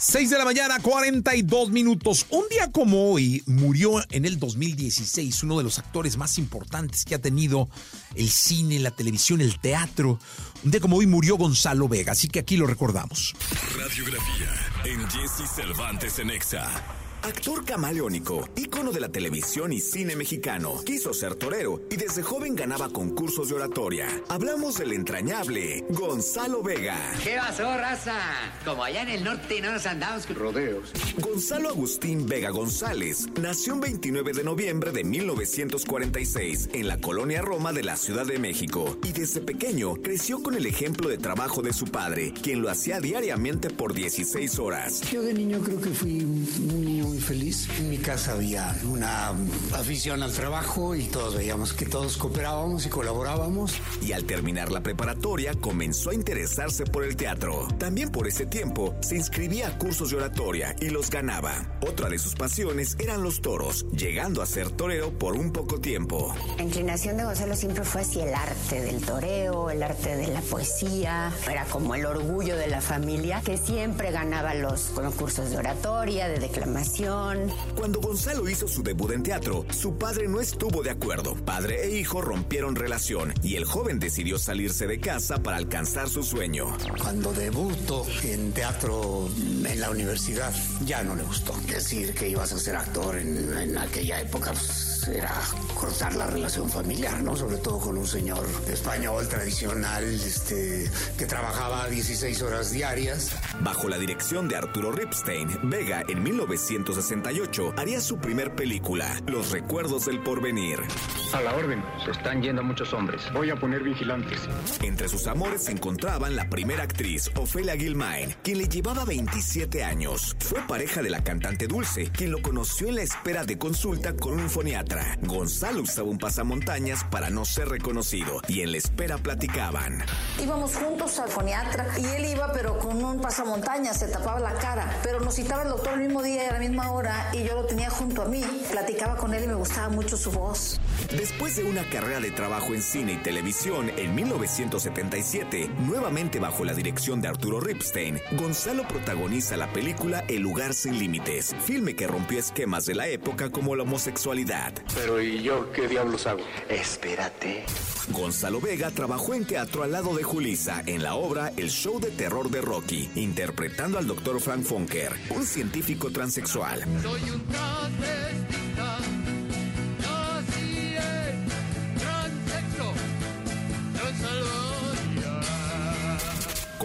6 de la mañana, 42 minutos. Un día como hoy murió en el 2016 uno de los actores más importantes que ha tenido el cine, la televisión, el teatro. Un día como hoy murió Gonzalo Vega, así que aquí lo recordamos. Radiografía en Jesse Cervantes en Exa. Actor camaleónico, ícono de la televisión y cine mexicano. Quiso ser torero y desde joven ganaba concursos de oratoria. Hablamos del entrañable Gonzalo Vega. ¿Qué pasó, raza? Como allá en el norte no nos andamos con rodeos. Gonzalo Agustín Vega González nació el 29 de noviembre de 1946 en la colonia Roma de la Ciudad de México y desde pequeño creció con el ejemplo de trabajo de su padre, quien lo hacía diariamente por 16 horas. Yo de niño creo que fui un niño muy feliz. En mi casa había una afición al trabajo y todos veíamos que todos cooperábamos y colaborábamos. Y al terminar la preparatoria comenzó a interesarse por el teatro. También por ese tiempo se inscribía a cursos de oratoria y los ganaba. Otra de sus pasiones eran los toros, llegando a ser torero por un poco tiempo. La inclinación de Gonzalo siempre fue hacia el arte del toreo, el arte de la poesía. Era como el orgullo de la familia que siempre ganaba los concursos de oratoria, de declamación cuando Gonzalo hizo su debut en teatro, su padre no estuvo de acuerdo. Padre e hijo rompieron relación y el joven decidió salirse de casa para alcanzar su sueño. Cuando debutó en teatro en la universidad, ya no le gustó. Decir que ibas a ser actor en, en aquella época pues, era cortar la relación familiar, ¿no? Sobre todo con un señor español tradicional, este, que trabajaba 16 horas diarias. Bajo la dirección de Arturo Ripstein, Vega en 1968 haría su primer película, Los Recuerdos del Porvenir. A la orden, se están yendo muchos hombres. Voy a poner vigilantes. Entre sus amores se encontraban la primera actriz, Ofelia Gilmain, quien le llevaba 27 años. Fue pareja de la cantante Dulce, quien lo conoció en la espera de consulta con un foniatra. Gonzalo usaba un pasamontañas para no ser reconocido y en la espera platicaban. Íbamos juntos al foniatra y él iba pero con un pasamontañas, se tapaba la cara, pero nos citaba el doctor el mismo día y a la misma hora y yo lo tenía junto a mí. Platicaba con él y me gustaba mucho su voz. Después de una carrera de trabajo en cine y televisión en 1977, nuevamente bajo la dirección de Arturo Ripstein, Gonzalo protagoniza la película El lugar sin límites, filme que rompió esquemas de la época como la homosexualidad. Pero ¿y yo qué diablos hago? Espérate. Gonzalo Vega trabajó en teatro al lado de Julisa en la obra El show de terror de Rocky, interpretando al doctor Frank Funker, un científico transexual. Soy un transvestita,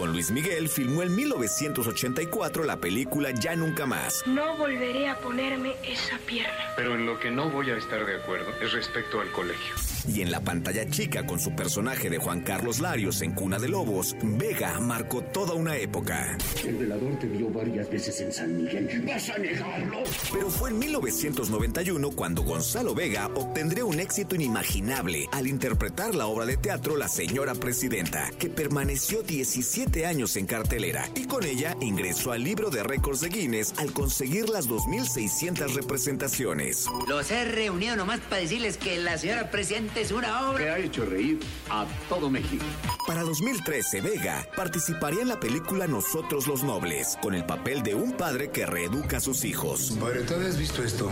Con Luis Miguel filmó en 1984 la película Ya Nunca Más. No volveré a ponerme esa pierna. Pero en lo que no voy a estar de acuerdo es respecto al colegio. Y en la pantalla chica con su personaje de Juan Carlos Larios en Cuna de Lobos, Vega marcó toda una época. El velador te vio varias veces en San Miguel. ¿Vas a negarlo? Pero fue en 1991 cuando Gonzalo Vega obtendría un éxito inimaginable al interpretar la obra de teatro La Señora Presidenta, que permaneció 17 años en cartelera y con ella ingresó al libro de récords de Guinness al conseguir las 2.600 representaciones. Los he reunido nomás para decirles que la señora presidenta es una obra. Que ha hecho reír a todo México. Para 2013, Vega participaría en la película Nosotros los Nobles, con el papel de un padre que reeduca a sus hijos. Padre, ¿tú habías visto esto?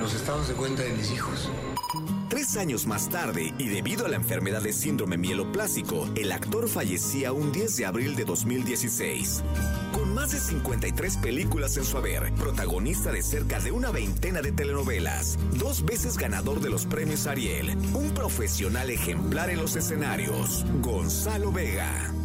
Los estados de cuenta de mis hijos. Tres años más tarde, y debido a la enfermedad de síndrome mieloplásico, el actor fallecía un 10 de abril de 2016. Más de 53 películas en su haber, protagonista de cerca de una veintena de telenovelas, dos veces ganador de los premios Ariel, un profesional ejemplar en los escenarios, Gonzalo Vega.